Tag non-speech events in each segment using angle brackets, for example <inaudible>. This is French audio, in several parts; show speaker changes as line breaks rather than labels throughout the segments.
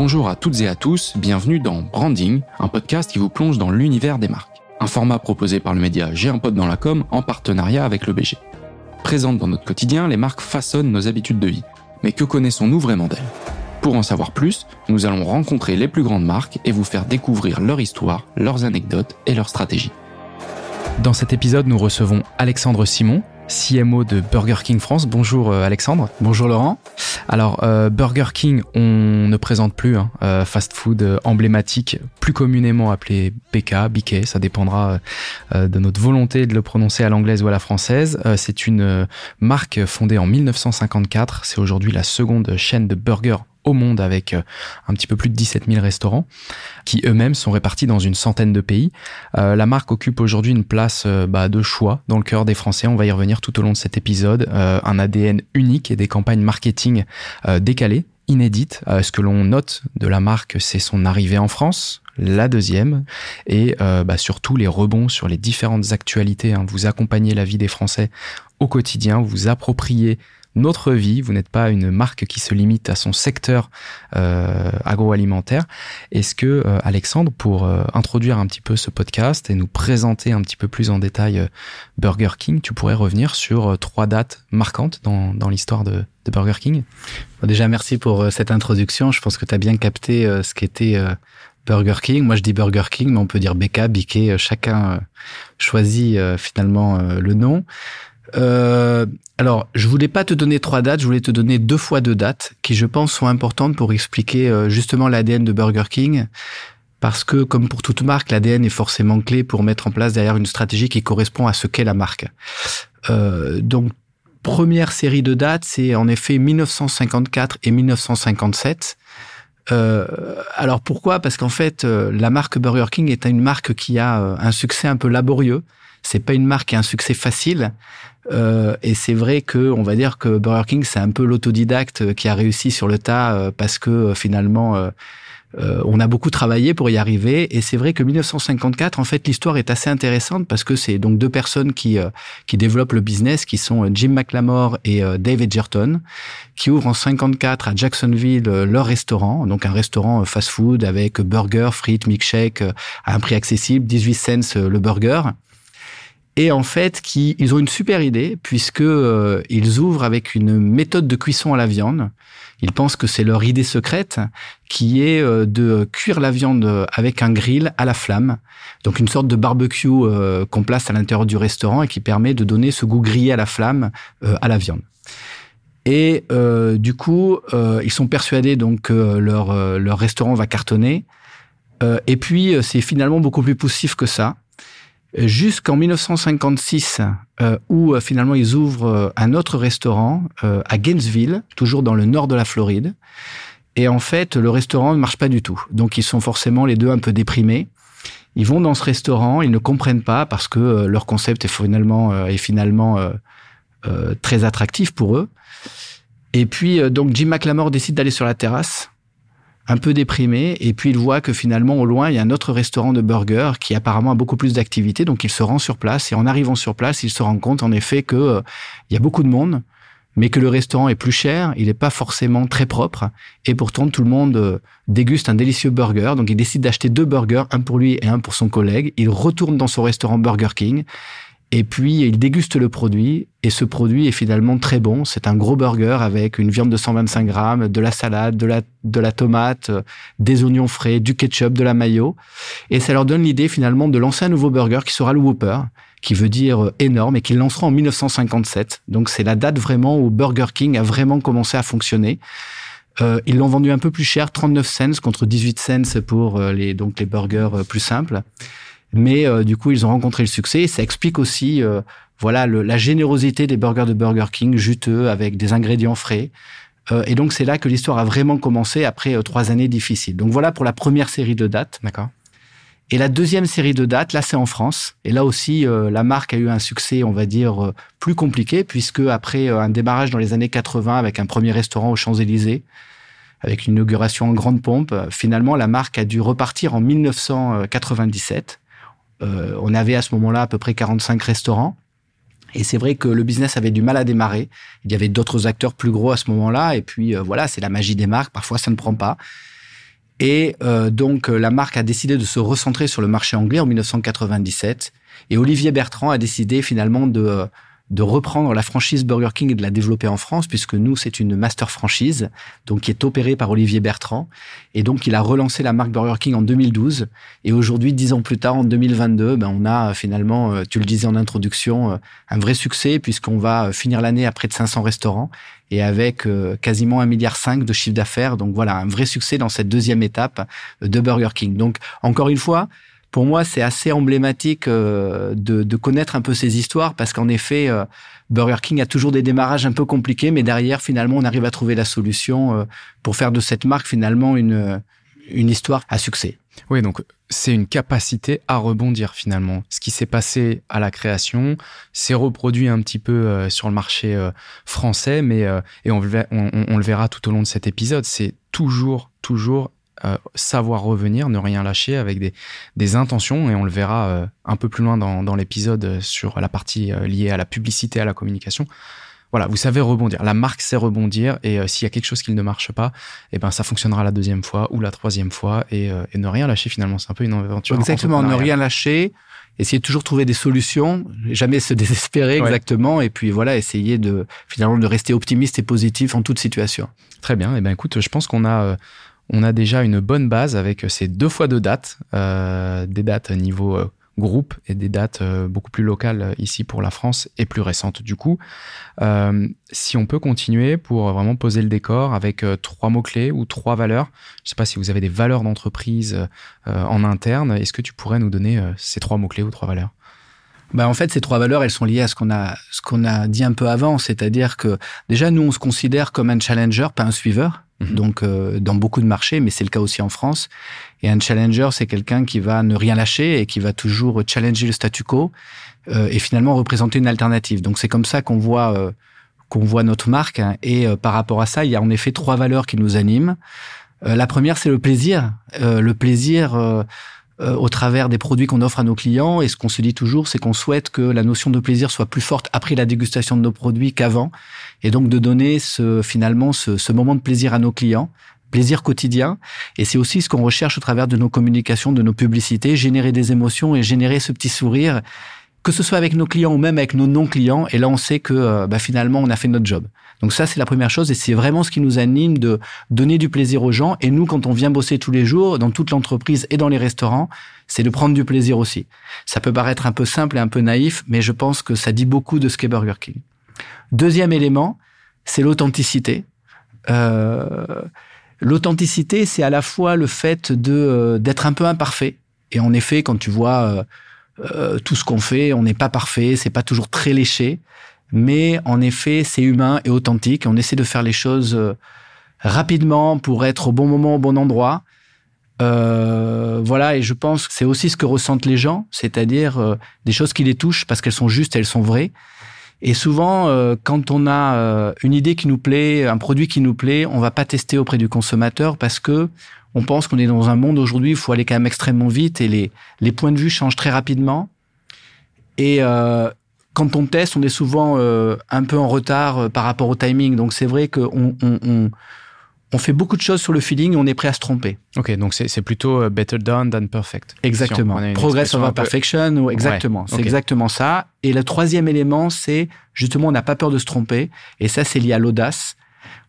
Bonjour à toutes et à tous, bienvenue dans Branding, un podcast qui vous plonge dans l'univers des marques. Un format proposé par le média J'ai un dans la com en partenariat avec le BG. Présentes dans notre quotidien, les marques façonnent nos habitudes de vie. Mais que connaissons-nous vraiment d'elles? Pour en savoir plus, nous allons rencontrer les plus grandes marques et vous faire découvrir leur histoire, leurs anecdotes et leurs stratégies. Dans cet épisode, nous recevons Alexandre Simon, CMO de Burger King France. Bonjour euh, Alexandre.
Bonjour Laurent.
Alors euh, Burger King, on ne présente plus hein, euh, fast food emblématique, plus communément appelé BK, BK, ça dépendra de notre volonté de le prononcer à l'anglaise ou à la française. C'est une marque fondée en 1954, c'est aujourd'hui la seconde chaîne de burgers au monde avec euh, un petit peu plus de 17 000 restaurants qui eux-mêmes sont répartis dans une centaine de pays. Euh, la marque occupe aujourd'hui une place euh, bah, de choix dans le cœur des Français. On va y revenir tout au long de cet épisode. un ADN unique et des campagnes marketing décalées inédites. ce que l'on note de la marque, c'est son arrivée en France, la deuxième, et bah, surtout les rebonds sur les différentes actualités. Hein. Vous accompagnez la vie des Français au quotidien, vous appropriez notre vie. Vous n'êtes pas une marque qui se limite à son secteur euh, agroalimentaire. Est-ce que, euh, Alexandre, pour euh, introduire un petit peu ce podcast et nous présenter un petit peu plus en détail Burger King, tu pourrais revenir sur trois dates marquantes dans, dans l'histoire de, de, Burger King?
Déjà, merci pour cette introduction. Je pense que tu as bien capté ce qu'était... Burger King. Moi, je dis Burger King, mais on peut dire BK, BK. Chacun choisit finalement le nom. Euh, alors, je voulais pas te donner trois dates, je voulais te donner deux fois deux dates qui, je pense, sont importantes pour expliquer euh, justement l'ADN de Burger King. Parce que, comme pour toute marque, l'ADN est forcément clé pour mettre en place derrière une stratégie qui correspond à ce qu'est la marque. Euh, donc, première série de dates, c'est en effet 1954 et 1957. Euh, alors pourquoi? Parce qu'en fait, euh, la marque Burger King est une marque qui a un succès un peu laborieux. C'est pas une marque qui a un succès facile. Euh, et c'est vrai que on va dire que Burger King c'est un peu l'autodidacte qui a réussi sur le tas euh, parce que euh, on a beaucoup travaillé pour y arriver. Et c'est vrai que 1954 en fait l'histoire est assez intéressante parce que c'est donc deux personnes qui qui développent le business qui sont Jim McLamore et David Jerton qui ouvrent en 54 à Jacksonville leur restaurant donc un restaurant fast-food avec burger, frites, milkshake à un prix accessible 18 cents le burger et en fait, qui, ils ont une super idée puisque euh, ils ouvrent avec une méthode de cuisson à la viande. Ils pensent que c'est leur idée secrète, qui est euh, de cuire la viande avec un grill à la flamme. Donc une sorte de barbecue euh, qu'on place à l'intérieur du restaurant et qui permet de donner ce goût grillé à la flamme à la viande. Et du coup, ils sont persuadés donc que leur leur restaurant va cartonner. et puis c'est finalement beaucoup plus poussif que ça jusqu'en 1956, euh, où euh, finalement ils ouvrent euh, un autre restaurant à Gainesville, toujours dans le nord de la Floride. Et en fait, le restaurant ne marche pas du tout. Donc ils sont forcément les deux un peu déprimés. Ils vont dans ce restaurant, ils ne comprennent pas parce que leur concept est finalement, est finalement très attractif pour eux. Et puis donc Jim McLamore décide d'aller sur la terrasse un peu déprimé et puis il voit que finalement au loin il y a un autre restaurant de burgers qui apparemment a beaucoup plus d'activité donc il se rend sur place et en arrivant sur place il se rend compte en effet que euh, il y a beaucoup de monde mais que le restaurant est plus cher, il n'est pas forcément très propre et pourtant tout le monde euh, déguste un délicieux burger. Donc il décide d'acheter deux burgers, un pour lui et un pour son collègue, il retourne dans son restaurant Burger King et puis, il déguste le produit, et ce produit est finalement très bon. C'est un gros burger avec une viande de 125 grammes, de la salade, de la, de la tomate, euh, des oignons frais, du ketchup, de la mayo. Et ça leur donne l'idée finalement de lancer un nouveau burger qui sera le Whopper, qui veut dire euh, énorme, et qu'ils lanceront en 1957. Donc, c'est la date vraiment où Burger King a vraiment commencé à fonctionner. Euh, ils l'ont vendu un peu plus cher, 39 cents contre 18 cents pour les, donc les burgers plus simples. Mais euh, du coup, ils ont rencontré le succès. ça explique aussi, euh, voilà, la générosité des burgers de Burger King, juteux, avec des ingrédients frais. Euh, et donc, c'est là que l'histoire a vraiment commencé après trois années difficiles. Donc voilà pour la première série de dates.
D'accord.
Et la deuxième série de dates, là, c'est en France. Et là aussi, la marque a eu un succès, on va dire, plus compliqué, puisque après un démarrage dans les années 80 avec un premier restaurant aux Champs-Élysées, avec une inauguration en grande pompe, finalement, la marque a dû repartir en 1997 euh, on avait à ce moment-là à peu près 45 restaurants. Et c'est vrai que le business avait du mal à démarrer. Il y avait d'autres acteurs plus gros à ce moment-là. Et puis euh, voilà, c'est la magie des marques. Parfois, ça ne prend pas. Et euh, donc la marque a décidé de se recentrer sur le marché anglais en 1997. Et Olivier Bertrand a décidé finalement de de reprendre la franchise Burger King et de la développer en France, puisque nous, c'est une master franchise, donc qui est opérée par Olivier Bertrand. Et donc, il a relancé la marque Burger King en 2012. Et aujourd'hui, dix ans plus tard, en 2022, ben, on a euh, finalement, euh, tu le disais en introduction, euh, un vrai succès, puisqu'on va finir l'année à près de 500 restaurants et avec quasiment un milliard cinq de chiffre d'affaires. Donc voilà, un vrai succès dans cette deuxième étape de Burger King. Donc, encore une fois, pour moi, c'est assez emblématique euh, de, connaître un peu ces histoires parce qu'en effet, euh, Burger King a toujours des démarrages un peu compliqués, mais derrière, finalement, on arrive à trouver la solution euh, pour faire de cette marque finalement une, une histoire à succès.
Oui, donc c'est une capacité à rebondir finalement. Ce qui s'est passé à la création s'est reproduit un petit peu sur le marché français, mais et on, le verra tout au long de cet épisode. C'est toujours, toujours euh, savoir revenir, ne rien lâcher avec des, des intentions, et on le verra euh, un peu plus loin dans, dans l'épisode sur la partie euh, liée à la publicité, à la communication. Voilà, vous savez rebondir. La marque sait rebondir, et s'il y a quelque chose qui ne marche pas, eh ben ça fonctionnera la deuxième fois ou la troisième fois, et, et ne rien lâcher finalement. C'est un peu une aventure.
Exactement, ne rien lâcher essayer de toujours trouver des solutions, jamais se <laughs> désespérer exactement, et puis voilà, essayer de finalement de rester optimiste et positif en toute situation.
Très bien. Et eh ben écoute, je pense qu'on a on a déjà une bonne base avec ces deux fois deux dates, euh, des dates niveau euh, groupe et des dates euh, beaucoup plus locales ici pour la France et plus récentes du coup. si on peut continuer pour vraiment poser le décor avec trois mots-clés ou trois valeurs, je ne sais pas si vous avez des valeurs d'entreprise en interne, est-ce que tu pourrais nous donner ces trois mots-clés ou trois valeurs?
Bah en fait, ces trois valeurs, elles sont liées à ce qu'on a, ce qu'on a dit un peu avant, c'est-à-dire que déjà nous, on se considère comme un challenger, pas un suiveur. Mhm. Donc, euh, dans beaucoup de marchés, mais c'est le cas aussi en France. Et un challenger, c'est quelqu'un qui va ne rien lâcher et qui va toujours challenger le statu quo euh, et finalement représenter une alternative. Donc, c'est comme ça qu'on voit euh, qu'on voit notre marque. Hein. Et par rapport à ça, il y a en effet trois valeurs qui nous animent. la première, c'est le plaisir. le plaisir euh, au travers des produits qu'on offre à nos clients. Et ce qu'on se dit toujours, c'est qu'on souhaite que la notion de plaisir soit plus forte après la dégustation de nos produits qu'avant. Et donc de donner ce, finalement ce, ce moment de plaisir à nos clients plaisir quotidien. Et c'est aussi ce qu'on recherche au travers de nos communications, de nos publicités, générer des émotions et générer ce petit sourire, que ce soit avec nos clients ou même avec nos non-clients. Et là, on sait que euh, bah, finalement, on a fait notre job. Donc ça, c'est la première chose et c'est vraiment ce qui nous anime de donner du plaisir aux gens. Et nous, quand on vient bosser tous les jours dans toute l'entreprise et dans les restaurants, c'est de prendre du plaisir aussi. Ça peut paraître un peu simple et un peu naïf, mais je pense que ça dit beaucoup de ce qu'est Burger King. Deuxième élément, c'est l'authenticité. Euh, l'authenticité, c'est à la fois le fait de euh, d'être un peu imparfait. Et en effet, quand tu vois euh, euh tout ce qu'on fait, on n'est pas parfait, c'est pas toujours très léché mais en effet, c'est humain et authentique. On essaie de faire les choses euh, rapidement pour être au bon moment, au bon endroit. Euh, voilà, et je pense que c'est aussi ce que ressentent les gens, c'est-à-dire euh, des choses qui les touchent parce qu'elles sont justes, elles sont vraies. Et souvent, euh, quand on a une idée qui nous plaît, un produit qui nous plaît, on va pas tester auprès du consommateur parce que on pense qu'on est dans un monde aujourd'hui où il faut aller quand même extrêmement vite et les, les points de vue changent très rapidement. Et, quand on teste, on est souvent euh, un peu en retard euh, par rapport au timing. Donc c'est vrai qu'on on, on, fait beaucoup de choses sur le feeling et on est prêt à se tromper.
Ok, donc c'est plutôt euh, better done than perfect.
Exactement. Progress over perfection, ou exactement. C'est exactement ça. Et le troisième élément, c'est justement, on n'a pas peur de se tromper. Et ça, c'est lié à l'audace.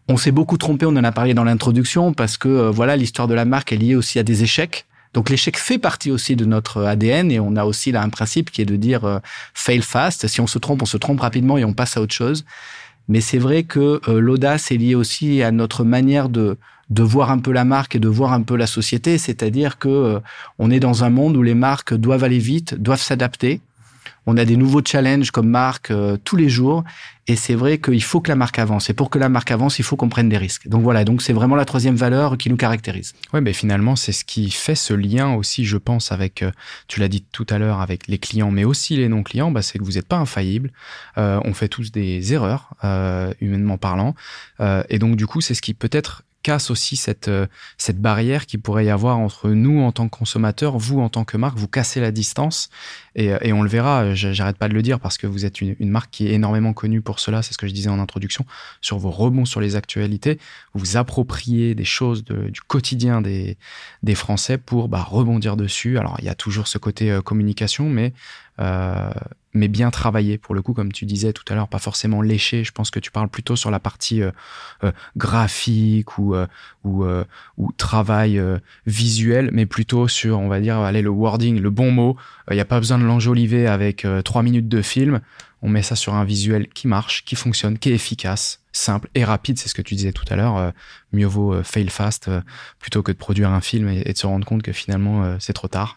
On s'est beaucoup trompé, on en a parlé dans l'introduction, parce que voilà, l'histoire de la marque est liée aussi à des échecs. Donc l'échec fait partie aussi de notre ADN et on a aussi là un principe qui est de dire euh, fail fast. Si on se trompe, on se trompe rapidement et on passe à autre chose. Mais c'est vrai que euh, l'audace est liée aussi à notre manière de de voir un peu la marque et de voir un peu la société, c'est-à-dire que euh, on est dans un monde où les marques doivent aller vite, doivent s'adapter on a des nouveaux challenges comme marque euh, tous les jours. Et c'est vrai qu'il faut que la marque avance. Et pour que la marque avance, il faut qu'on prenne des risques. Donc voilà, donc c'est vraiment la troisième valeur qui nous caractérise.
Ouais, mais finalement, c'est ce qui fait ce lien aussi, je pense, avec, euh, tu l'as dit tout à l'heure, avec les clients, mais aussi les non-clients, bah, c'est que vous n'êtes pas infaillible. Euh, on fait tous des erreurs, humainement parlant. et donc, du coup, c'est ce qui peut-être casse aussi cette, cette barrière qui pourrait y avoir entre nous en tant que consommateurs, vous en tant que marque, vous cassez la distance et, et on le verra, j'arrête pas de le dire parce que vous êtes une, une marque qui est énormément connue pour cela, c'est ce que je disais en introduction, sur vos rebonds sur les actualités, vous appropriez des choses du quotidien des, des Français pour bah, rebondir dessus. Alors il y a toujours ce côté communication, mais euh, mais bien travaillé pour le coup, comme tu disais tout à l'heure, pas forcément léché. Je pense que tu parles plutôt sur la partie euh, euh, graphique ou ou, ou travail visuel, mais plutôt sur, on va dire, allez le wording, le bon mot. Il n'y a pas besoin de l'enjoliver avec trois minutes de film. On met ça sur un visuel qui marche, qui fonctionne, qui est efficace simple et rapide, c'est ce que tu disais tout à l'heure. Euh, mieux vaut euh, fail fast euh, plutôt que de produire un film et, de se rendre compte que finalement c'est trop tard.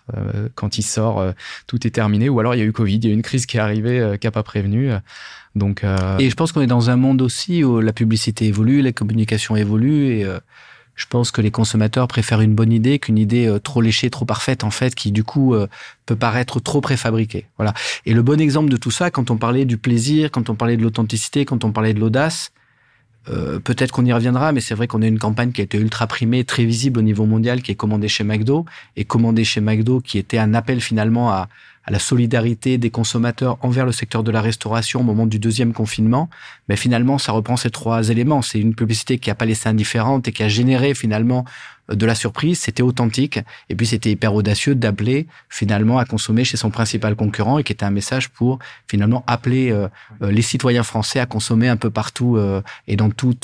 quand il sort, tout est terminé. Ou alors il y a eu Covid, il y a eu une crise qui est arrivée, qui n'a pas prévenu. Donc,
Et je pense qu'on est dans un monde aussi où la publicité évolue, la communication évolue et je pense que les consommateurs préfèrent une bonne idée qu'une idée trop léchée, trop parfaite en fait, qui du coup peut paraître trop préfabriquée. Voilà. Et le bon exemple de tout ça, quand on parlait du plaisir, quand on parlait de l'authenticité, quand on parlait de l'audace, euh, peut-être qu'on y reviendra, mais c'est vrai qu'on a une campagne qui a été ultra primée, très visible au niveau mondial, qui est commandée chez McDo, et commandée chez McDo, qui était un appel finalement à, à la solidarité des consommateurs envers le secteur de la restauration au moment du deuxième confinement, mais finalement, ça reprend ces trois éléments. C'est une publicité qui a pas laissé indifférente et qui a généré finalement euh, de la surprise. C'était authentique et puis c'était hyper audacieux d'appeler finalement à consommer chez son principal concurrent et qui était un message pour finalement appeler euh, euh, les citoyens français à consommer un peu partout et dans tout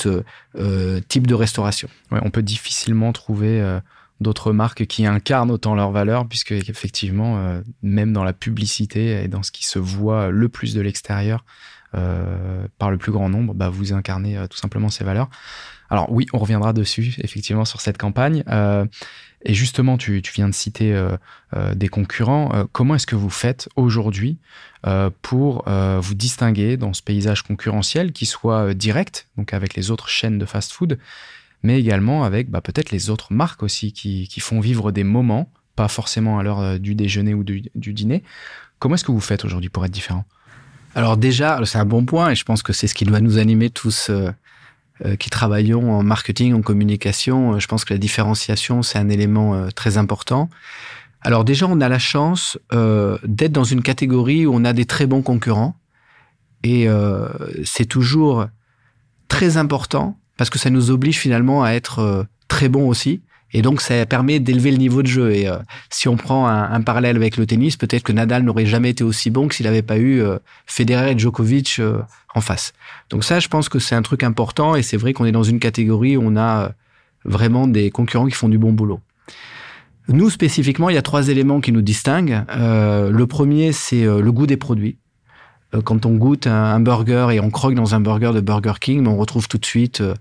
type de restauration.
Ouais, on peut difficilement trouver d'autres marques qui incarnent autant leurs valeurs, puisque effectivement, euh, même dans la publicité et dans ce qui se voit le plus de l'extérieur euh, par le plus grand nombre, bah, vous incarnez euh, tout simplement ces valeurs. Alors oui, on reviendra dessus, effectivement, sur cette campagne. et justement, tu, tu, viens de citer des concurrents. comment est-ce que vous faites aujourd'hui pour vous distinguer dans ce paysage concurrentiel qui soit direct, donc avec les autres chaînes de fast-food, mais également avec bah, peut-être les autres marques aussi qui, qui, font vivre des moments, pas forcément à l'heure euh, du déjeuner ou du, dîner. Comment est-ce que vous faites aujourd'hui pour être différent?
Alors déjà, c'est un bon point et je pense que c'est ce qui doit nous animer tous euh, euh qui travaillons en marketing, en communication. Je pense que la différenciation, c'est un élément très important. Alors déjà, on a la chance d'être dans une catégorie où on a des très bons concurrents et c'est toujours très important parce que ça nous oblige finalement à être euh, très bon aussi. Et donc, ça permet d'élever le niveau de jeu. Et euh, si on prend un, parallèle avec le tennis, peut-être que Nadal n'aurait jamais été aussi bon que s'il n'avait pas eu euh, Federer et Djokovic en face. Donc ça, je pense que c'est un truc important. Et c'est vrai qu'on est dans une catégorie où on a vraiment des concurrents qui font du bon boulot. Nous, spécifiquement, il y a trois éléments qui nous distinguent. le premier, c'est le goût des produits. Euh, quand on goûte un, burger et on croque dans un burger de Burger King, on retrouve tout de suite euh,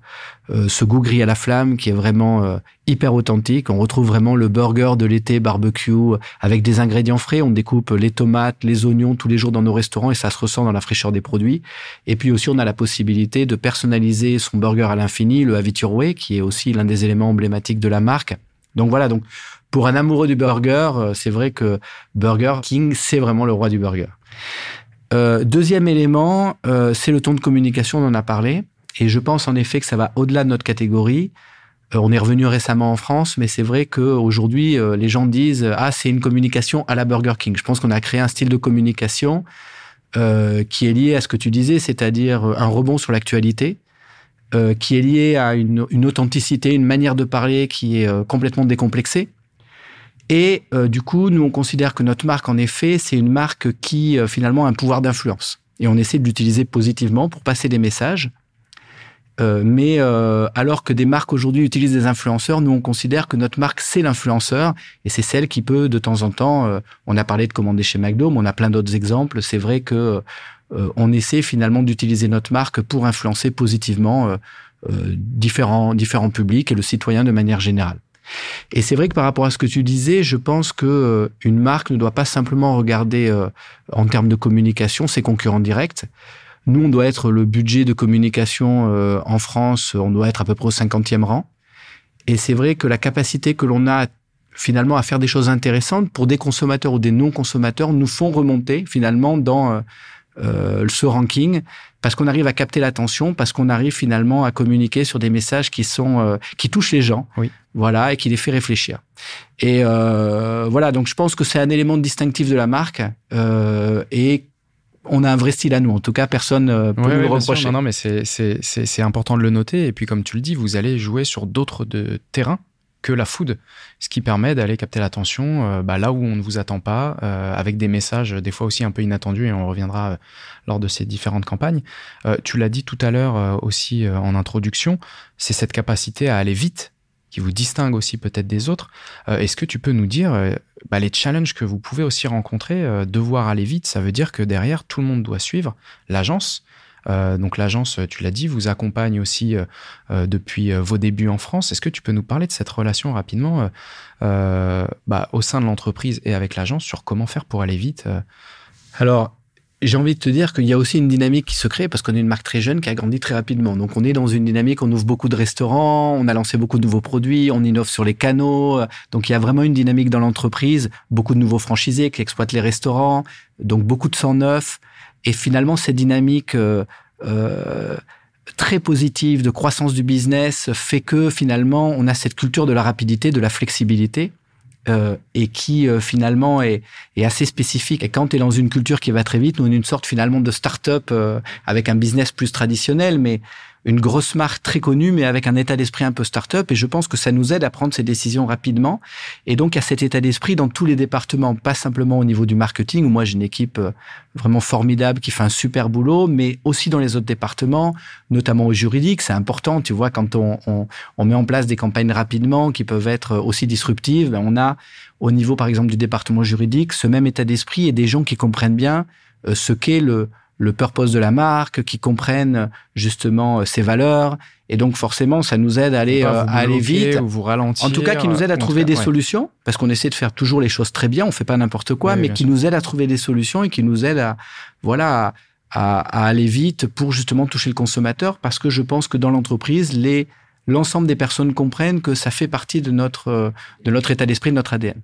euh, ce goût gris à la flamme qui est vraiment hyper authentique. On retrouve vraiment le burger de l'été barbecue avec des ingrédients frais. On découpe les tomates, les oignons tous les jours dans nos restaurants et ça se ressent dans la fraîcheur des produits. Et puis aussi, on a la possibilité de personnaliser son burger à l'infini, le Way, qui est aussi l'un des éléments emblématiques de la marque. Donc voilà, donc pour un amoureux du burger, c'est vrai que Burger King, c'est vraiment le roi du burger. Euh, deuxième élément, euh, c'est le ton de communication, on en a parlé. Et je pense en effet que ça va au-delà de notre catégorie. Euh, on est revenu récemment en France, mais c'est vrai qu'aujourd'hui, les gens disent Ah, c'est une communication à la Burger King. Je pense qu'on a créé un style de communication qui est lié à ce que tu disais, c'est-à-dire un rebond sur l'actualité, qui est lié à une, une, authenticité, une manière de parler qui est complètement décomplexée. Et euh, du coup, nous, on considère que notre marque, en effet, c'est une marque qui, euh, finalement, a un pouvoir d'influence. Et on essaie de l'utiliser positivement pour passer des messages. Euh, mais alors que des marques aujourd'hui utilisent des influenceurs, nous, on considère que notre marque, c'est l'influenceur. Et c'est celle qui peut, de temps en temps, on a parlé de commander chez McDo, mais on a plein d'autres exemples. C'est vrai que on essaie finalement d'utiliser notre marque pour influencer positivement différents, différents publics et le citoyen de manière générale. Et c'est vrai que par rapport à ce que tu disais, je pense que euh, une marque ne doit pas simplement regarder euh, en termes de communication ses concurrents directs. Nous, on doit être le budget de communication euh, en France, on doit être à peu près au 50e rang. Et c'est vrai que la capacité que l'on a finalement à faire des choses intéressantes pour des consommateurs ou des non-consommateurs nous font remonter finalement dans ce ranking parce qu'on arrive à capter l'attention, parce qu'on arrive finalement à communiquer sur des messages qui sont qui touchent les gens,
oui.
voilà, et qui les fait réfléchir. Et voilà, donc je pense que c'est un élément distinctif de la marque et on a un vrai style à nous. En tout cas, personne euh, peut nous le reprocher.
Non, non, mais c'est important de le noter. Et puis, comme tu le dis, vous allez jouer sur d'autres terrains que la food, ce qui permet d'aller capter l'attention euh, bah, là où on ne vous attend pas, euh, avec des messages des fois aussi un peu inattendus, et on reviendra lors de ces différentes campagnes. tu l'as dit tout à l'heure aussi en introduction, c'est cette capacité à aller vite qui vous distingue aussi peut-être des autres. Euh, est-ce que tu peux nous dire euh, bah, les challenges que vous pouvez aussi rencontrer euh, Devoir aller vite, ça veut dire que derrière, tout le monde doit suivre l'agence. Donc l'agence, tu l'as dit, vous accompagne aussi depuis vos débuts en France. Est-ce que tu peux nous parler de cette relation rapidement bah, au sein de l'entreprise et avec l'agence sur comment faire pour aller vite
Alors, j'ai envie de te dire qu'il y a aussi une dynamique qui se crée parce qu'on est une marque très jeune qui a grandi très rapidement. Donc on est dans une dynamique, on ouvre beaucoup de restaurants, on a lancé beaucoup de nouveaux produits, on innove sur les canaux. Donc il y a vraiment une dynamique dans l'entreprise, beaucoup de nouveaux franchisés qui exploitent les restaurants, donc beaucoup de sang neuf. Et finalement cette dynamique euh, euh, très positive de croissance du business fait que finalement on a cette culture de la rapidité, de la flexibilité. Euh, et qui euh, finalement est, est, assez spécifique. Et quand tu es dans une culture qui va très vite, nous on est une sorte finalement de start-up euh, avec un business plus traditionnel, mais une grosse marque très connue, mais avec un état d'esprit un peu start-up. Et je pense que ça nous aide à prendre ces décisions rapidement. Et donc, à cet état d'esprit dans tous les départements, pas simplement au niveau du marketing, où moi j'ai une équipe euh, vraiment formidable qui fait un super boulot, mais aussi dans les autres départements, notamment au juridique. C'est important, tu vois, quand on, on, on, met en place des campagnes rapidement qui peuvent être aussi disruptives, ben on a au niveau, par exemple, du département juridique, ce même état d'esprit et des gens qui comprennent bien euh, ce qu'est le le purpose de la marque, qui comprennent justement euh, ses valeurs. Et donc forcément, ça nous aide à aller, euh, à aller vite.
Ou vous ralentir.
En tout cas, qui nous aide à trouver des solutions, parce qu'on essaie de faire toujours les choses très bien, on fait pas n'importe quoi, mais qui nous aide à trouver des solutions et qui nous aide à, voilà, à, à, aller vite pour justement toucher le consommateur, parce que je pense que dans l'entreprise, les l'ensemble des personnes comprennent que ça fait partie de notre euh, de notre état d'esprit, de notre ADN.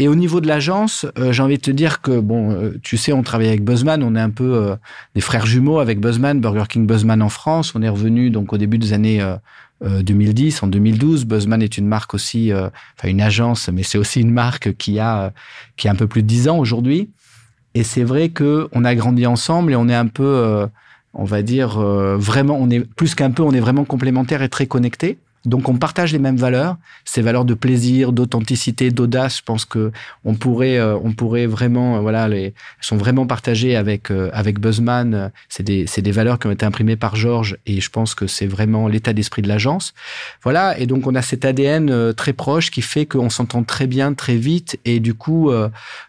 Et au niveau de l'agence, euh, j'ai envie de te dire que, bon, euh, tu sais, on travaille avec Buzzman, on est un peu euh, des frères jumeaux avec Buzzman, Burger King Buzzman en France. On est revenu donc au début des années 2010, en 2012. Buzzman est une marque aussi, enfin une agence, mais c'est aussi une marque qui a, qui a un peu plus de 10 ans aujourd'hui. Et c'est vrai que on a grandi ensemble et on est un peu, on va dire, vraiment, on est plus qu'un peu, on est vraiment complémentaires et très connectés. Donc on partage les mêmes valeurs, ces valeurs de plaisir, d'authenticité, d'audace. Je pense que on pourrait, euh, on pourrait vraiment, euh, voilà, les sont vraiment partagées avec euh, avec Buzzman. C'est des c'est des valeurs qui ont été imprimées par Georges et je pense que c'est vraiment l'état d'esprit de l'agence. Voilà, et donc on a cet ADN très proche qui fait qu'on s'entend très bien, très vite et du coup,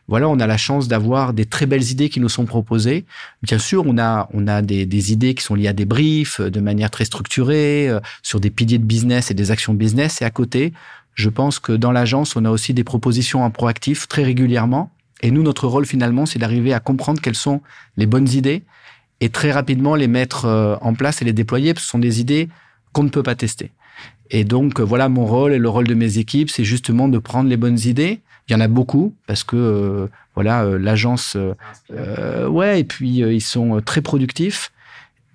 voilà, on a la chance d'avoir des très belles idées qui nous sont proposées. Bien sûr, on a on a des, des idées qui sont liées à des briefs de manière très structurée sur des piliers de business et des actions business. Et à côté, je pense que dans l'agence, on a aussi des propositions en proactif très régulièrement. Et nous, notre rôle finalement, c'est d'arriver à comprendre quelles sont les bonnes idées et très rapidement les mettre euh, en place et les déployer, parce que ce sont des idées qu'on ne peut pas tester. Et donc, euh, voilà, mon rôle et le rôle de mes équipes, c'est justement de prendre les bonnes idées. Il y en a beaucoup parce que euh, voilà, l'agence, ouais, et puis ils sont très productifs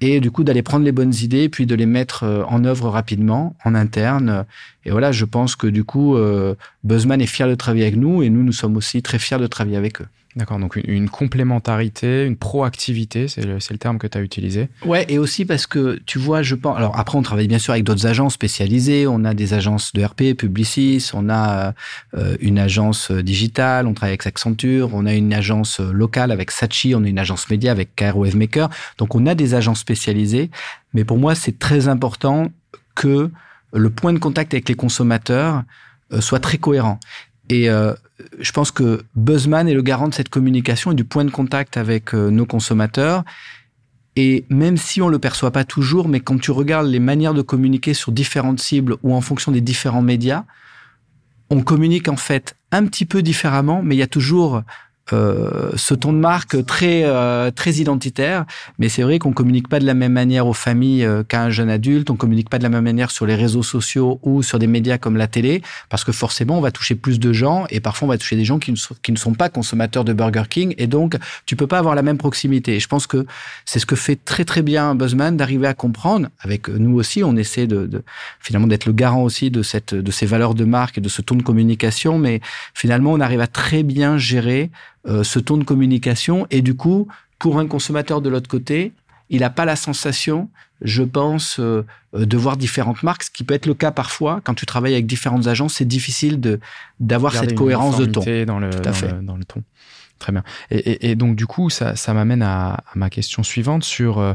et du coup d'aller prendre les bonnes idées puis de les mettre euh, en œuvre rapidement en interne. Et voilà je pense que du coup euh, Buzzman est fier de travailler avec nous et nous nous sommes aussi très fiers de travailler avec eux
D'accord, donc une, complémentarité, une proactivité, c'est le, le, terme que tu as utilisé.
Ouais, et aussi parce que tu vois, je pense. Alors après, on travaille bien sûr avec d'autres agences spécialisées. On a des agences de RP, Publicis, on a euh, une agence digitale, on travaille avec Accenture, on a une agence locale avec Sachi, on a une agence média avec KR Wavemaker. Donc on a des agences spécialisées, mais pour moi, c'est très important que le point de contact avec les consommateurs euh, soit très cohérent. Et euh, je pense que Buzzman est le garant de cette communication et du point de contact avec euh, nos consommateurs. Et même si on le perçoit pas toujours, mais quand tu regardes les manières de communiquer sur différentes cibles ou en fonction des différents médias, on communique en fait un petit peu différemment, mais il y a toujours euh, ce ton de marque très euh, très identitaire. Mais c'est vrai qu'on communique pas de la même manière aux familles euh, qu'à un jeune adulte. On communique pas de la même manière sur les réseaux sociaux ou sur des médias comme la télé, parce que forcément on va toucher plus de gens et parfois on va toucher des gens qui ne sont, qui ne sont pas consommateurs de Burger King et donc tu peux pas avoir la même proximité. Et je pense que c'est ce que fait très très bien Buzzman d'arriver à comprendre. Avec nous aussi, on essaie de, de finalement d'être le garant aussi de cette de ces valeurs de marque et de ce ton de communication, mais finalement on arrive à très bien gérer euh, ce ton de communication. Et du coup, pour un consommateur de l'autre côté, il n'a pas la sensation, je pense, euh, de voir différentes marques, ce qui peut être le cas parfois. Quand tu travailles avec différentes agences, c'est difficile de d'avoir cette cohérence de ton.
Dans le, Tout à fait. dans le ton. Très bien. Et, et, donc, du coup, ça, ça m'amène à, à, ma question suivante sur, euh,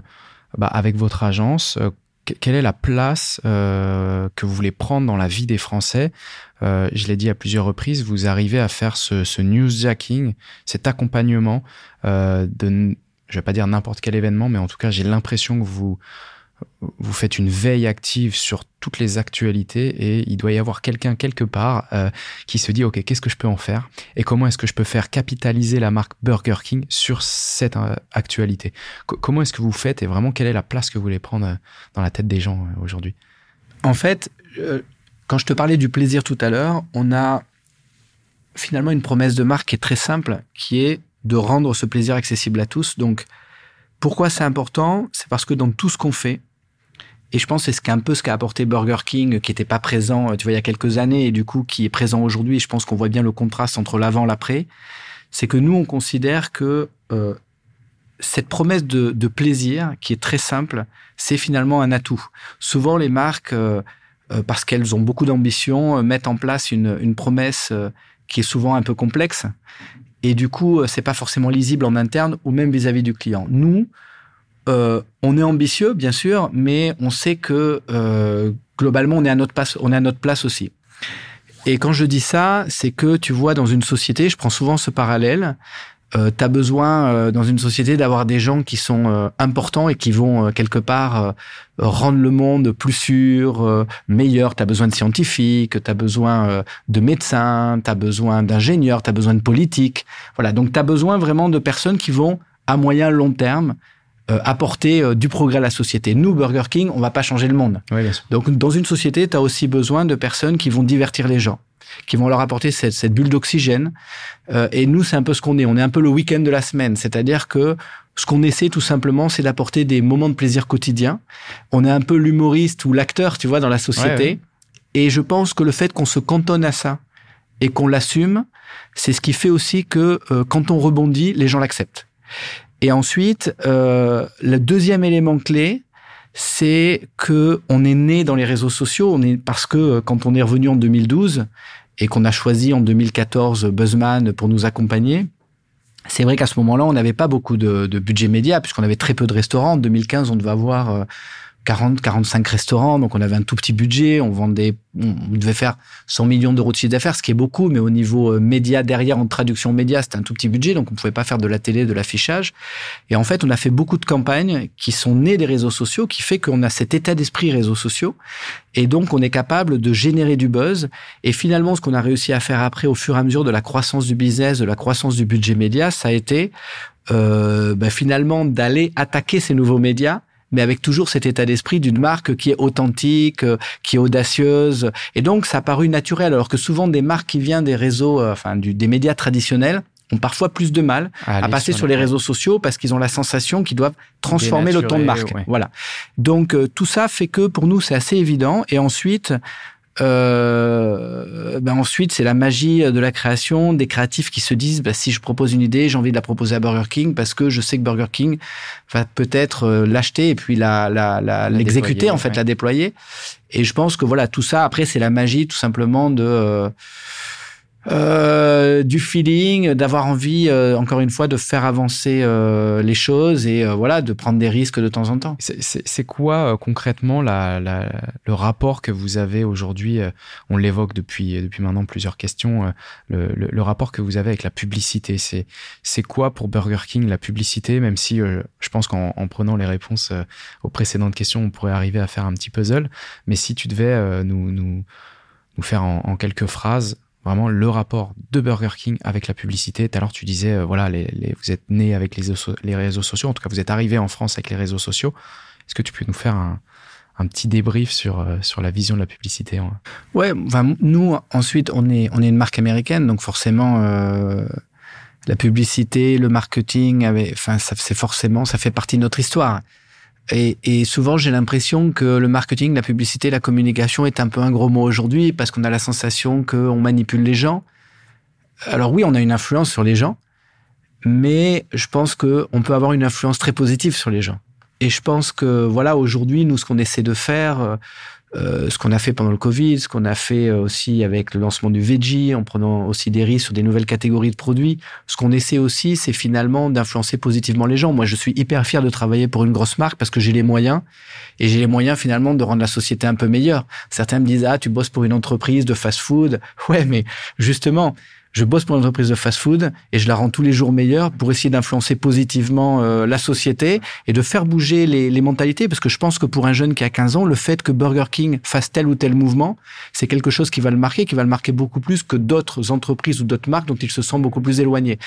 bah, avec votre agence, quelle est la place euh, que vous voulez prendre dans la vie des Français? Euh, Je l'ai dit à plusieurs reprises, vous arrivez à faire ce, ce newsjacking, cet accompagnement euh, de, je vais pas dire n'importe quel événement, mais en tout cas, j'ai l'impression que vous vous faites une veille active sur toutes les actualités et il doit y avoir quelqu'un quelque part euh, qui se dit ok qu'est-ce que je peux en faire et comment est-ce que je peux faire capitaliser la marque Burger King sur cette euh, actualité? Comment est-ce que vous faites et vraiment quelle est la place que vous voulez prendre euh, dans la tête des gens aujourd'hui?
En fait quand je te parlais du plaisir tout à l'heure on a finalement une promesse de marque qui est très simple qui est de rendre ce plaisir accessible à tous. Donc pourquoi c'est important? C'est parce que dans tout ce qu'on fait, et je pense que c'est un peu ce qu'a apporté Burger King, qui n'était pas présent, tu vois, il y a quelques années, et du coup, qui est présent aujourd'hui. Je pense qu'on voit bien le contraste entre l'avant et l'après. C'est que nous, on considère que euh, cette promesse de, de, plaisir, qui est très simple, c'est finalement un atout. Souvent, les marques, euh, euh, parce qu'elles ont beaucoup d'ambition, euh, mettent en place une, une promesse euh, qui est souvent un peu complexe. Et du coup, c'est pas forcément lisible en interne ou même vis-à-vis -vis du client. Nous, euh, on est ambitieux, bien sûr, mais on sait que euh, globalement, on est à notre place, aussi. Et quand je dis ça, c'est que tu vois, dans une société, je prends souvent ce parallèle. Euh, tu as besoin euh, dans une société d'avoir des gens qui sont importants et qui vont quelque part rendre le monde plus sûr, meilleur. Tu as besoin de scientifiques, tu as besoin de médecins, tu as besoin d'ingénieurs, tu as besoin de politiques. Voilà, donc tu as besoin vraiment de personnes qui vont à moyen long terme apporter euh, du progrès à la société. Nous, Burger King, on va pas changer le monde.
Oui,
Donc, dans une société, tu as aussi besoin de personnes qui vont divertir les gens, qui vont leur apporter cette, cette bulle d'oxygène. Euh, et nous, c'est un peu ce qu'on est. On est un peu le week-end de la semaine. C'est-à-dire que ce qu'on essaie tout simplement, c'est d'apporter des moments de plaisir quotidien. On est un peu l'humoriste ou l'acteur, tu vois, dans la société. Ouais, ouais. Et je pense que le fait qu'on se cantonne à ça et qu'on l'assume, c'est ce qui fait aussi que euh, quand on rebondit, les gens l'acceptent. Et ensuite, euh, le deuxième élément clé, c'est que on est né dans les réseaux sociaux. On est parce que euh, quand on est revenu en 2012 et qu'on a choisi en 2014 Buzzman pour nous accompagner, c'est vrai qu'à ce moment-là, on n'avait pas beaucoup de, budget média puisqu'on avait très peu de restaurants. En 2015, on devait avoir euh, 40, 45 restaurants, donc on avait un tout petit budget, on vendait, on devait faire 100 millions d'euros de chiffre d'affaires, ce qui est beaucoup, mais au niveau euh, média, derrière, en traduction média, c'était un tout petit budget, donc on pouvait pas faire de la télé, de l'affichage. Et en fait, on a fait beaucoup de campagnes qui sont nées des réseaux sociaux, qui fait qu'on a cet état d'esprit réseaux sociaux, et donc on est capable de générer du buzz. Et finalement, ce qu'on a réussi à faire après, au fur et à mesure de la croissance du business, de la croissance du budget média, ça a été euh, ben finalement d'aller attaquer ces nouveaux médias mais avec toujours cet état d'esprit d'une marque qui est authentique, euh, qui est audacieuse. Et donc, ça a paru naturel, alors que souvent des marques qui viennent des réseaux, euh, enfin, du, des médias traditionnels, ont parfois plus de mal à, à passer sur, sur les réseaux sociaux parce qu'ils ont la sensation qu'ils doivent transformer le ton de marque. Ouais. Voilà. Donc euh, tout ça fait que pour nous c'est assez évident. Et ensuite, euh, ben ensuite, c'est la magie de la création, des créatifs qui se disent ben, si je propose une idée, j'ai envie de la proposer à Burger King parce que je sais que Burger King va peut-être euh, l'acheter et puis la, la, la, l'exécuter, en fait, ouais. la déployer. Et je pense que voilà, tout ça, après, c'est la magie tout simplement de. Euh, euh, du feeling, d'avoir envie, euh, encore une fois, de faire avancer euh, les choses et euh, voilà, de prendre des risques de temps en temps.
C'est quoi euh, concrètement la, la, le rapport que vous avez aujourd'hui On l'évoque depuis depuis maintenant plusieurs questions. Le, le, le, rapport que vous avez avec la publicité, c'est c'est quoi pour Burger King la publicité Même si je pense qu'en prenant les réponses aux précédentes questions, on pourrait arriver à faire un petit puzzle. Mais si tu devais nous nous nous faire en, en quelques phrases vraiment le rapport de Burger King avec la publicité. Tout à tu disais, euh, voilà, les, vous êtes né avec les, les, réseaux sociaux. En tout cas, vous êtes arrivé en France avec les réseaux sociaux. Est-ce que tu peux nous faire un, un petit débrief sur, euh, sur la vision de la publicité
Ouais, enfin, nous, ensuite, on est, on est une marque américaine, donc forcément, euh, la publicité, le marketing, enfin, c'est forcément, ça fait partie de notre histoire. Et, souvent, j'ai l'impression que le marketing, la publicité, la communication est un peu un gros mot aujourd'hui parce qu'on a la sensation qu'on manipule les gens. Alors oui, on a une influence sur les gens, mais je pense qu'on peut avoir une influence très positive sur les gens. Et je pense que voilà, aujourd'hui, nous, ce qu'on essaie de faire, euh, ce qu'on a fait pendant le Covid, ce qu'on a fait euh, aussi avec le lancement du Veggie, en prenant aussi des risques sur des nouvelles catégories de produits, ce qu'on essaie aussi, c'est finalement d'influencer positivement les gens. Moi, je suis hyper fier de travailler pour une grosse marque parce que j'ai les moyens et j'ai les moyens finalement de rendre la société un peu meilleure. Certains me disent ah tu bosses pour une entreprise de fast-food, ouais mais justement je bosse pour une entreprise de fast-food et je la rends tous les jours meilleure pour essayer d'influencer positivement euh, la société et de faire bouger les, les, mentalités. Parce que je pense que pour un jeune qui a 15 ans, le fait que Burger King fasse tel ou tel mouvement, c'est quelque chose qui va le marquer, qui va le marquer beaucoup plus que d'autres entreprises ou d'autres marques dont il se sent beaucoup plus éloigné.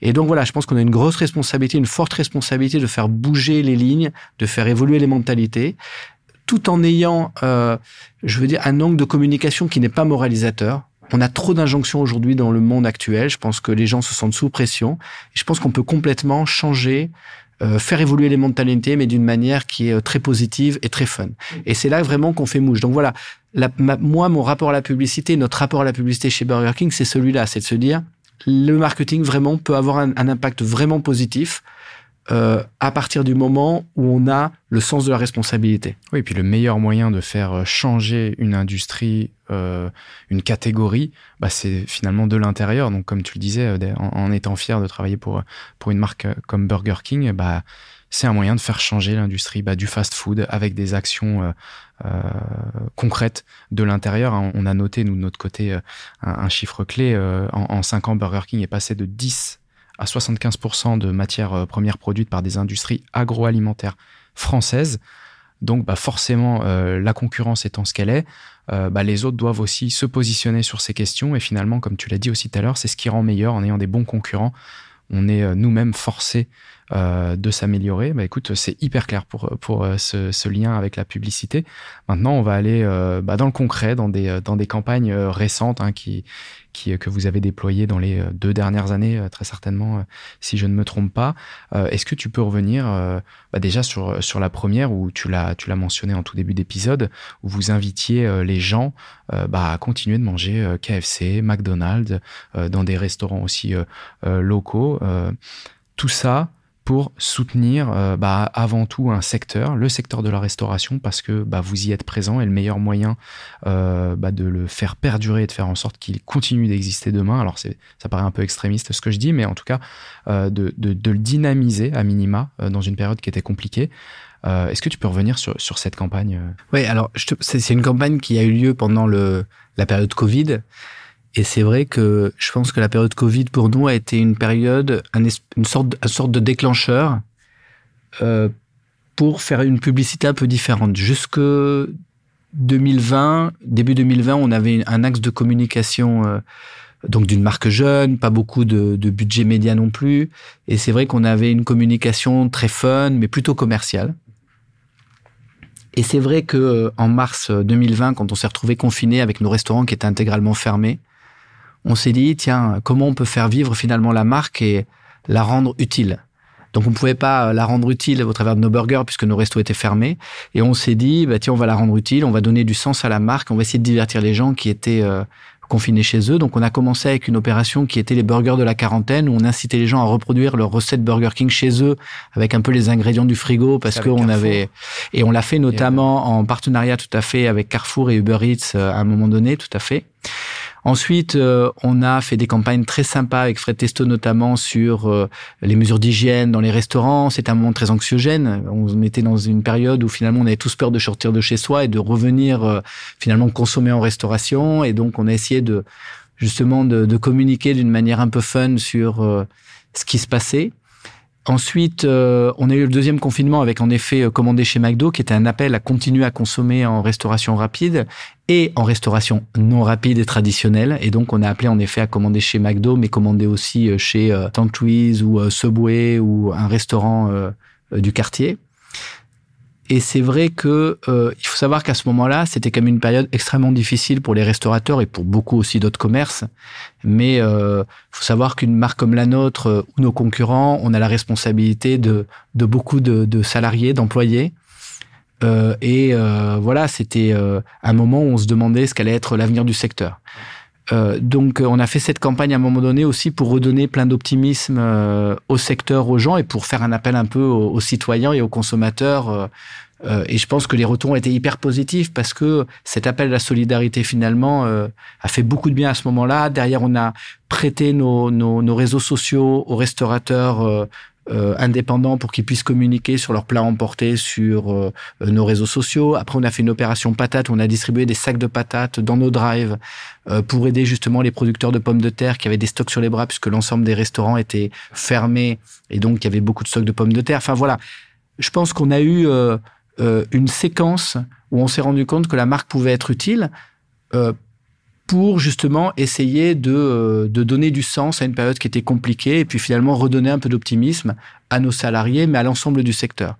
Et donc voilà, je pense qu'on a une grosse responsabilité, une forte responsabilité de faire bouger les lignes, de faire évoluer les mentalités tout en ayant, euh, je veux dire, un angle de communication qui n'est pas moralisateur on a trop d'injonctions aujourd'hui dans le monde actuel. Je pense que les gens se sentent sous pression. Et je pense qu'on peut complètement changer, euh, faire évoluer les mentalités, mais d'une manière qui est euh, très positive et très fun. Et c'est là vraiment qu'on fait mouche. Donc voilà, moi, mon rapport à la publicité, notre rapport à la publicité chez Burger King, c'est celui-là, c'est de se dire, le marketing vraiment peut avoir un, impact vraiment positif euh, à partir du moment où on a le sens de la responsabilité.
Oui, et puis le meilleur moyen de faire changer une industrie euh, une catégorie, bah, c'est finalement de l'intérieur. Donc, comme tu le disais, euh, en, étant fier de travailler pour, pour une marque euh, comme Burger King, bah, c'est un moyen de faire changer l'industrie bah, du fast-food avec des actions concrètes de l'intérieur. Hein. On a noté, nous, de notre côté, un, chiffre clé. en, en 5 ans, Burger King est passé de 10 à 75% de matières premières produites par des industries agroalimentaires françaises. Donc bah forcément, euh, la concurrence étant ce qu'elle est, euh, bah, les autres doivent aussi se positionner sur ces questions. Et finalement, comme tu l'as dit aussi tout à l'heure, c'est ce qui rend meilleur en ayant des bons concurrents. On est euh, nous-mêmes forcés euh, de s'améliorer. Bah, écoute, c'est hyper clair pour, pour euh, ce, ce, lien avec la publicité. Maintenant, on va aller euh, bah, dans le concret, dans des, dans des campagnes récentes hein, qui, qui, que vous avez déployées dans les deux dernières années, très certainement, si je ne me trompe pas. Est-ce que tu peux revenir bah, déjà sur, sur la première où tu l'as, tu l'as mentionné en tout début d'épisode, où vous invitiez les gens bah, à continuer de manger KFC, McDonald's, dans des restaurants aussi locaux. tout ça, pour soutenir euh, bah, avant tout un secteur, le secteur de la restauration, parce que bah, vous y êtes présent et le meilleur moyen euh, bah, de le faire perdurer et de faire en sorte qu'il continue d'exister demain. Alors ça paraît un peu extrémiste ce que je dis, mais en tout cas euh, de, de, de, le dynamiser à minima dans une période qui était compliquée. Est-ce que tu peux revenir sur, sur cette campagne
Oui, alors c'est une campagne qui a eu lieu pendant le, la période Covid. Et c'est vrai que je pense que la période Covid pour nous a été une période, une sorte, une sorte de déclencheur euh, pour faire une publicité un peu différente. Jusque 2020, début 2020, on avait un axe de communication euh, donc d'une marque jeune, pas beaucoup de, de budget média non plus. Et c'est vrai qu'on avait une communication très fun, mais plutôt commerciale. Et c'est vrai que euh, en mars 2020, quand on s'est retrouvé confiné avec nos restaurants qui étaient intégralement fermés, on s'est dit, tiens, comment on peut faire vivre finalement la marque et la rendre utile donc on ne pouvait pas la rendre utile au travers de nos burgers puisque nos restos étaient fermés. Et on s'est dit, bah, tiens, on va la rendre utile, on va donner du sens à la marque, on va essayer de divertir les gens qui étaient euh, confinés chez eux. Donc on a commencé avec une opération qui était les burgers de la quarantaine où on incitait les gens à reproduire leur recette Burger King chez eux avec un peu les ingrédients du frigo parce qu'on avait et on l'a fait notamment en partenariat tout à fait avec Carrefour et Uber Eats euh, à un moment donné, tout à fait. Ensuite, euh, on a fait des campagnes très sympas avec Fred Testo notamment sur euh, les mesures d'hygiène dans les restaurants. C'était un moment très anxiogène. On était dans une période où finalement on avait tous peur de sortir de chez soi et de revenir euh, finalement consommer en restauration. Et donc on a essayé de justement de, de communiquer d'une manière un peu fun sur ce qui se passait. Ensuite, euh, on a eu le deuxième confinement avec en effet euh, commandé chez McDo, qui était un appel à continuer à consommer en restauration rapide et en restauration non rapide et traditionnelle. Et donc, on a appelé en effet à commander chez McDo, mais commander aussi euh, chez euh, ou Subway ou un restaurant du quartier. Et c'est vrai que euh, il faut savoir qu'à ce moment-là, c'était quand même une période extrêmement difficile pour les restaurateurs et pour beaucoup aussi d'autres commerces. Mais il euh, faut savoir qu'une marque comme la nôtre euh, ou nos concurrents, on a la responsabilité de, de beaucoup de, de salariés, d'employés. Euh, et euh, voilà, c'était un moment où on se demandait ce qu'allait être l'avenir du secteur. Donc, on a fait cette campagne à un moment donné aussi pour redonner plein d'optimisme au secteur, aux gens et pour faire un appel un peu aux, aux citoyens et aux consommateurs euh, et je pense que les retours ont été hyper positifs parce que cet appel à la solidarité finalement euh, a fait beaucoup de bien à ce moment-là. Derrière, on a prêté nos, nos, nos réseaux sociaux aux restaurateurs euh, euh indépendants pour qu'ils puissent communiquer sur leurs plats emportés sur nos réseaux sociaux. Après, on a fait une opération patate où on a distribué des sacs de patates dans nos drives pour aider justement les producteurs de pommes de terre qui avaient des stocks sur les bras puisque l'ensemble des restaurants étaient fermés et donc il y avait beaucoup de stocks de pommes de terre. Enfin voilà, je pense qu'on a eu euh, une séquence où on s'est rendu compte que la marque pouvait être utile euh, pour justement essayer de, euh, de, donner du sens à une période qui était compliquée et puis finalement redonner un peu d'optimisme à nos salariés, mais à l'ensemble du secteur.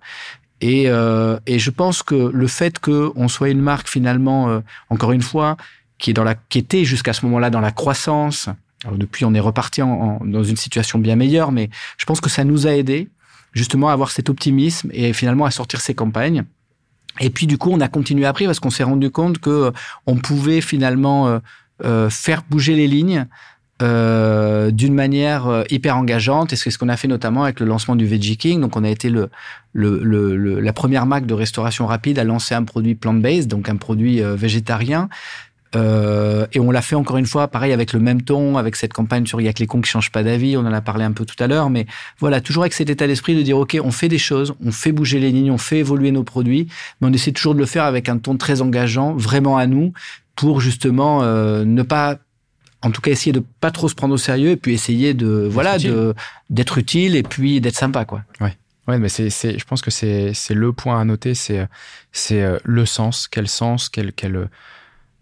Et, euh, et, je pense que le fait qu'on soit une marque finalement, euh, encore une fois, qui est dans la, qui était jusqu'à ce moment-là dans la croissance. Alors depuis, on est reparti en, en, dans une situation bien meilleure, mais je pense que ça nous a aidé justement à avoir cet optimisme et finalement à sortir ces campagnes. Et puis du coup, on a continué après parce qu'on s'est rendu compte que euh, on pouvait finalement euh, faire bouger les lignes euh, d'une manière euh, hyper engageante. Et c'est ce qu'on a fait notamment avec le lancement du Veggie King. Donc, on a été le, le, le, la première marque de restauration rapide à lancer un produit plant-based, donc un produit végétarien, euh, et on l'a fait encore une fois, pareil avec le même ton, avec cette campagne sur il y a que les cons qui changent pas d'avis. On en a parlé un peu tout à l'heure, mais voilà, toujours avec cet état d'esprit de dire ok, on fait des choses, on fait bouger les lignes, on fait évoluer nos produits, mais on essaie toujours de le faire avec un ton très engageant, vraiment à nous, pour justement euh, ne pas en tout cas essayer de pas trop se prendre au sérieux et puis essayer de voilà de d'être utile et puis d'être sympa quoi.
Ouais. Ouais, mais c'est, c'est, je pense que c'est, c'est le point à noter, c'est, c'est euh, le sens, quel sens, quel, quel,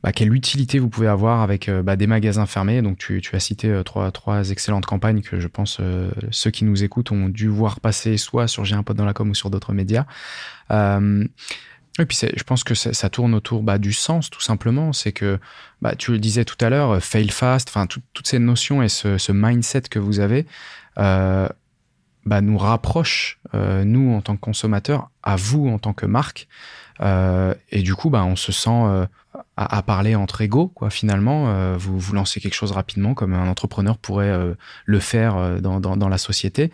bah, quelle utilité vous pouvez avoir avec euh, bah, des magasins fermés. Donc tu, as cité euh, trois, excellentes campagnes que je pense euh, ceux qui nous écoutent ont dû voir passer soit sur J'ai un pote dans la com ou sur d'autres médias. Et puis je pense que ça tourne autour bah, du sens tout simplement. C'est que tu le disais tout à l'heure, fail fast, enfin toutes ces notions et ce, mindset que vous avez nous rapprochent nous en tant que consommateurs à vous en tant que marque. et du coup, on se sent à, parler entre égaux, quoi. Finalement, euh, vous vous lancez quelque chose rapidement, comme un entrepreneur pourrait euh, le faire euh, dans, dans, la société.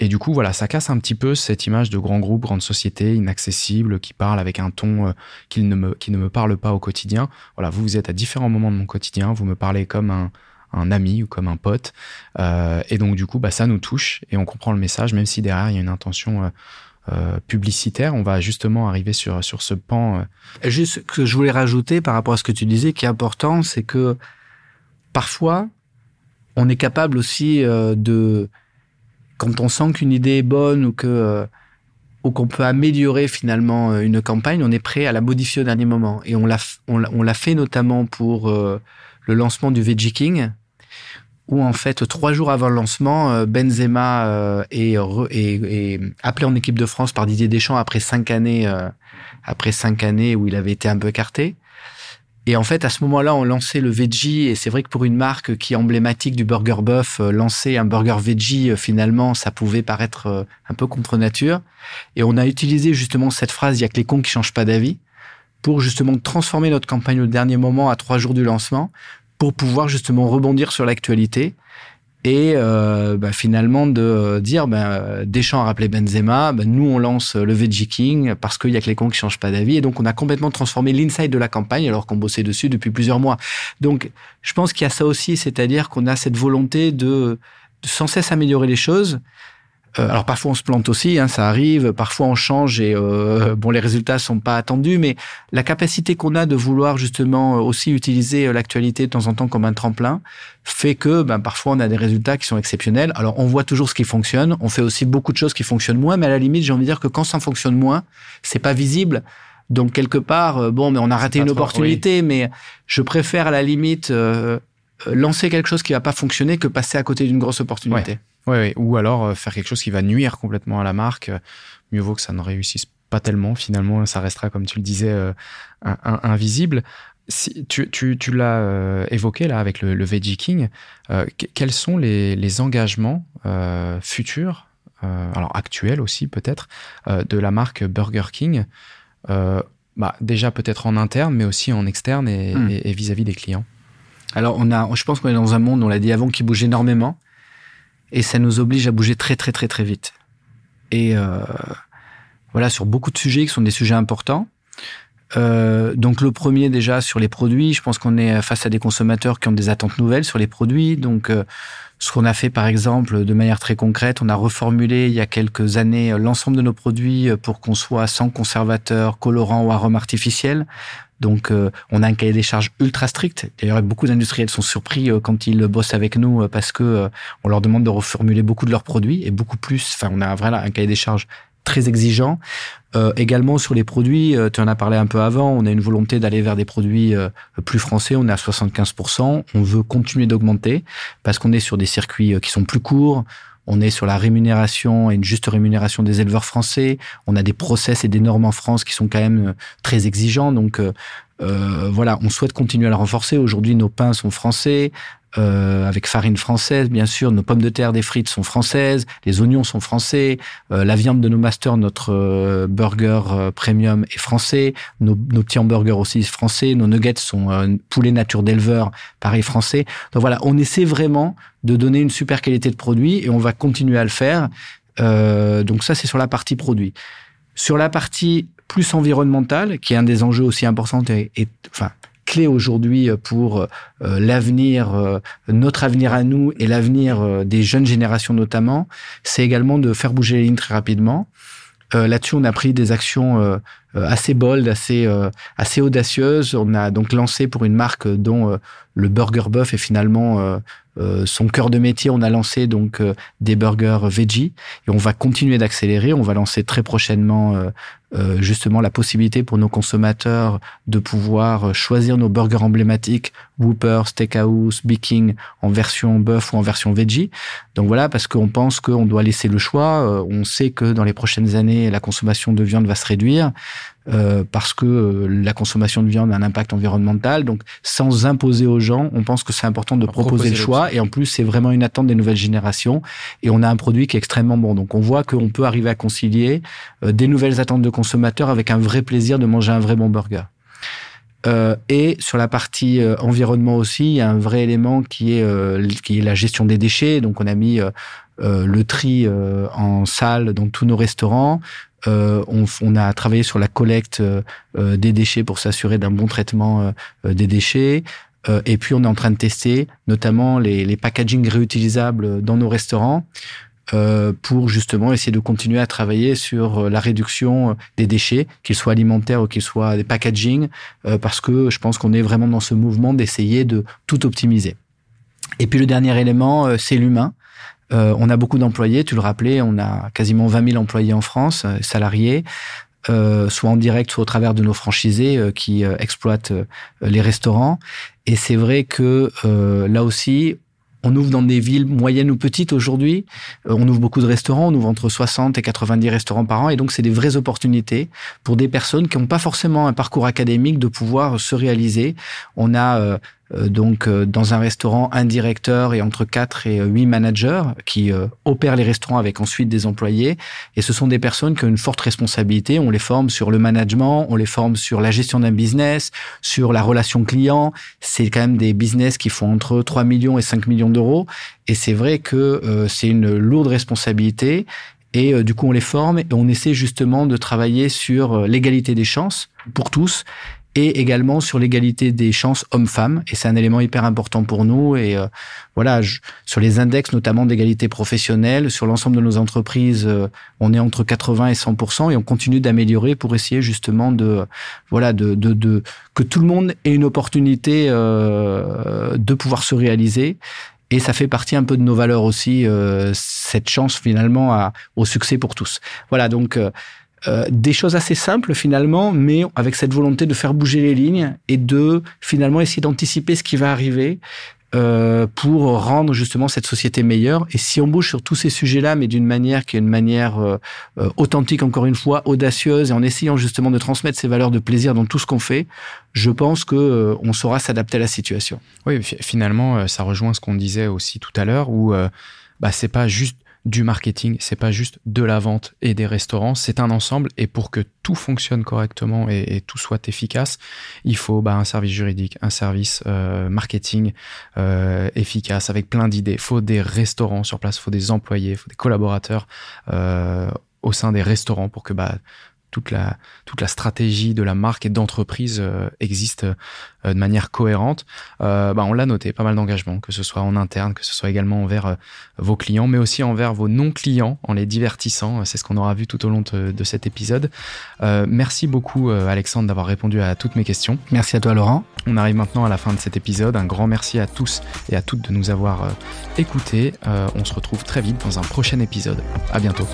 Et du coup, voilà, ça casse un petit peu cette image de grand groupe, grande société, inaccessible, qui parle avec un ton qui ne me qui ne me parle pas au quotidien. Voilà, vous vous êtes à différents moments de mon quotidien, vous me parlez comme un un ami ou comme un pote, et donc du coup, bah ça nous touche et on comprend le message, même si derrière il y a une intention euh, publicitaire. On va justement arriver sur, sur ce pan.
Euh. Juste que je voulais rajouter par rapport à ce que tu disais, qui est important, c'est que parfois, on est capable aussi euh, de, quand on sent qu'une idée est bonne ou que ou qu'on peut améliorer finalement une campagne, on est prêt à la modifier au dernier moment. Et on l'a on l'a fait notamment pour le lancement du Veggie King, où en fait trois jours avant le lancement, euh, Benzema euh, est, est, est, appelé en équipe de France par Didier Deschamps après cinq années, euh, après cinq années où il avait été un peu écarté. Et en fait, à ce moment-là, on lançait le veggie, et c'est vrai que pour une marque qui est emblématique du burger buff, lancer un burger veggie, finalement, ça pouvait paraître un peu contre nature. Et on a utilisé justement cette phrase "il y a que les cons qui changent pas d'avis" pour justement transformer notre campagne au dernier moment à trois jours du lancement pour pouvoir justement rebondir sur l'actualité et euh, bah, finalement de euh, dire bah, Deschamps a rappelé Benzema, bah, nous on lance le Veggie King parce qu'il y a que les cons qui changent pas d'avis et donc on a complètement transformé l'inside de la campagne alors qu'on bossait dessus depuis plusieurs mois. Donc je pense qu'il y a ça aussi, c'est-à-dire qu'on a cette volonté de, de sans cesse améliorer les choses Euh, alors parfois on se plante aussi, hein, ça arrive. Parfois on change et euh, bon les résultats sont pas attendus, mais la capacité qu'on a de vouloir justement aussi utiliser l'actualité de temps en temps comme un tremplin fait que ben, parfois on a des résultats qui sont exceptionnels. Alors on voit toujours ce qui fonctionne, on fait aussi beaucoup de choses qui fonctionnent moins, mais à la limite j'ai envie de dire que quand ça fonctionne moins, c'est pas visible. Donc quelque part, bon, mais on a raté une opportunité, mais je préfère à la limite lancer quelque chose qui va pas fonctionner que passer à côté d'une grosse opportunité.
Ouais, ou alors euh, faire quelque chose qui va nuire complètement à la marque. Mieux vaut que ça ne réussisse pas tellement. Finalement, ça restera, comme tu le disais, euh, invisible. Si, tu, tu, tu l'as euh, évoqué là avec le, le Veggie King. quels sont les, les engagements futurs, alors actuels aussi peut-être, de la marque Burger King bah, Déjà peut-être en interne, mais aussi en externe et hmm. vis-à-vis -vis des clients?
Alors on a, je pense qu'on est dans un monde, on l'a dit avant, qui bouge énormément et ça nous oblige à bouger très très très très vite. Et euh, voilà, sur beaucoup de sujets qui sont des sujets importants. Euh, donc le premier déjà sur les produits, je pense qu'on est face à des consommateurs qui ont des attentes nouvelles sur les produits. Donc euh, ce qu'on a fait par exemple de manière très concrète, on a reformulé il y a quelques années l'ensemble de nos produits pour qu'on soit sans conservateur, colorant ou arôme artificiel. Donc, euh, on a un cahier des charges ultra strict. D'ailleurs, beaucoup d'industriels sont surpris euh, quand ils bossent avec nous euh, parce que on leur demande de reformuler beaucoup de leurs produits et beaucoup plus. Enfin, on a un cahier des charges très exigeant. également sur les produits, tu en as parlé un peu avant, on a une volonté d'aller vers des produits plus français, on est à 75%, on veut continuer d'augmenter parce qu'on est sur des circuits qui sont plus courts, on est sur la rémunération et une juste rémunération des éleveurs français. On a des process et des normes en France qui sont quand même euh, très exigeants. Donc euh, euh, voilà, on souhaite continuer à la renforcer. Aujourd'hui, nos pains sont français. Euh, avec farine française, bien sûr. Nos pommes de terre, des frites sont françaises, les oignons sont français, euh, la viande de nos masters, notre euh, burger premium est français, nos, nos, petits hamburgers aussi français, nos nuggets sont poulet nature d'éleveur, pareil français. Donc voilà, on essaie vraiment de donner une super qualité de produit et on va continuer à le faire. donc ça, c'est sur la partie produit. Sur la partie plus environnementale, qui est un des enjeux aussi importants et, et enfin clé aujourd'hui pour euh, l'avenir, euh, notre avenir à nous et l'avenir euh, des jeunes générations notamment, c'est également de faire bouger les lignes très rapidement. Là-dessus, on a pris des actions assez bold, assez assez audacieuses. On a donc lancé pour une marque dont le burger buff est finalement son cœur de métier. On a lancé donc des burgers veggie et on va continuer d'accélérer. On va lancer très prochainement euh, justement la possibilité pour nos consommateurs de pouvoir choisir nos burgers emblématiques Whooper, Steakhouse, King en version bœuf ou en version veggie. Donc voilà, parce qu'on pense qu'on doit laisser le choix. Euh, on sait que dans les prochaines années, la consommation de viande va se réduire. Euh, parce que euh, la consommation de viande a un impact environnemental. Donc, sans imposer aux gens, on pense que c'est important de proposer, le choix. Et en plus, c'est vraiment une attente des nouvelles générations. Et on a un produit qui est extrêmement bon. Donc, on voit qu'on peut arriver à concilier euh, des nouvelles attentes de consommateurs avec un vrai plaisir de manger un vrai bon burger. Euh, et sur la partie environnement aussi, il y a un vrai élément qui est qui est la gestion des déchets. Donc on a mis le tri en salle dans tous nos restaurants. Euh, on, on, a travaillé sur la collecte euh, euh, des déchets pour s'assurer d'un bon traitement des déchets. et puis on est en train de tester notamment les, les packaging réutilisables dans nos restaurants. Pour justement essayer de continuer à travailler sur la réduction des déchets, qu'ils soient alimentaires ou qu'ils soient des packaging, parce que je pense qu'on est vraiment dans ce mouvement d'essayer de tout optimiser. Et puis le dernier élément, c'est l'humain. Euh, on a beaucoup d'employés, tu le rappelais, on a quasiment 20 000 employés en France, euh, salariés, euh, soit en direct, soit au travers de nos franchisés qui exploitent les restaurants. Et c'est vrai que là aussi, on ouvre dans des villes moyennes ou petites aujourd'hui. on ouvre beaucoup de restaurants. On ouvre entre 60 et 90 restaurants par an. Et donc, c'est des vraies opportunités pour des personnes qui n'ont pas forcément un parcours académique de pouvoir se réaliser. On a euh, donc euh, dans un restaurant, un directeur et entre 4 et 8 managers qui euh, opèrent les restaurants avec ensuite des employés. Et ce sont des personnes qui ont une forte responsabilité. On les forme sur le management, on les forme sur la gestion d'un business, sur la relation client. C'est quand même des business qui font entre 3 millions et 5 millions d'euros. Et c'est vrai que c'est une lourde responsabilité. Et du coup, on les forme et on essaie justement de travailler sur l'égalité des chances pour tous et également sur l'égalité des chances hommes-femmes. Et c'est un élément hyper important pour nous. Et euh, voilà, sur les index notamment d'égalité professionnelle, sur l'ensemble de nos entreprises, euh, on est entre 80 et 100 et on continue d'améliorer pour essayer justement de voilà de, de, de, que tout le monde ait une opportunité euh, de pouvoir se réaliser. Et ça fait partie un peu de nos valeurs aussi, euh, cette chance finalement à, au succès pour tous. Voilà, donc euh, euh, des choses assez simples finalement, mais avec cette volonté de faire bouger les lignes et de finalement essayer d'anticiper ce qui va arriver euh, pour rendre justement cette société meilleure. Et si on bouge sur tous ces sujets-là, mais d'une manière qui est une manière euh, authentique, encore une fois, audacieuse, et en essayant justement de transmettre ces valeurs de plaisir dans tout ce qu'on fait, je pense que on saura s'adapter à la situation.
Oui, finalement, ça rejoint ce qu'on disait aussi tout à l'heure, où bah, c'est pas juste du marketing, c'est pas juste de la vente et des restaurants, c'est un ensemble et pour que tout fonctionne correctement et, tout soit efficace, il faut bah, un service juridique, un service euh, marketing euh, efficace avec plein d'idées. Il faut des restaurants sur place, il faut des employés, il faut des collaborateurs euh, au sein des restaurants pour que bah, toute la toute la stratégie de la marque et d'entreprise euh, existe euh, de manière cohérente. Euh, bah, on l'a noté, pas mal d'engagement, que ce soit en interne, que ce soit également envers vos clients, mais aussi envers vos non-clients, en les divertissant. C'est ce qu'on aura vu tout au long de, de cet épisode. merci beaucoup, Alexandre, d'avoir répondu à toutes mes questions.
Merci à toi, Laurent.
On arrive maintenant à la fin de cet épisode. Un grand merci à tous et à toutes de nous avoir écoutés. on se retrouve très vite dans un prochain épisode. À bientôt.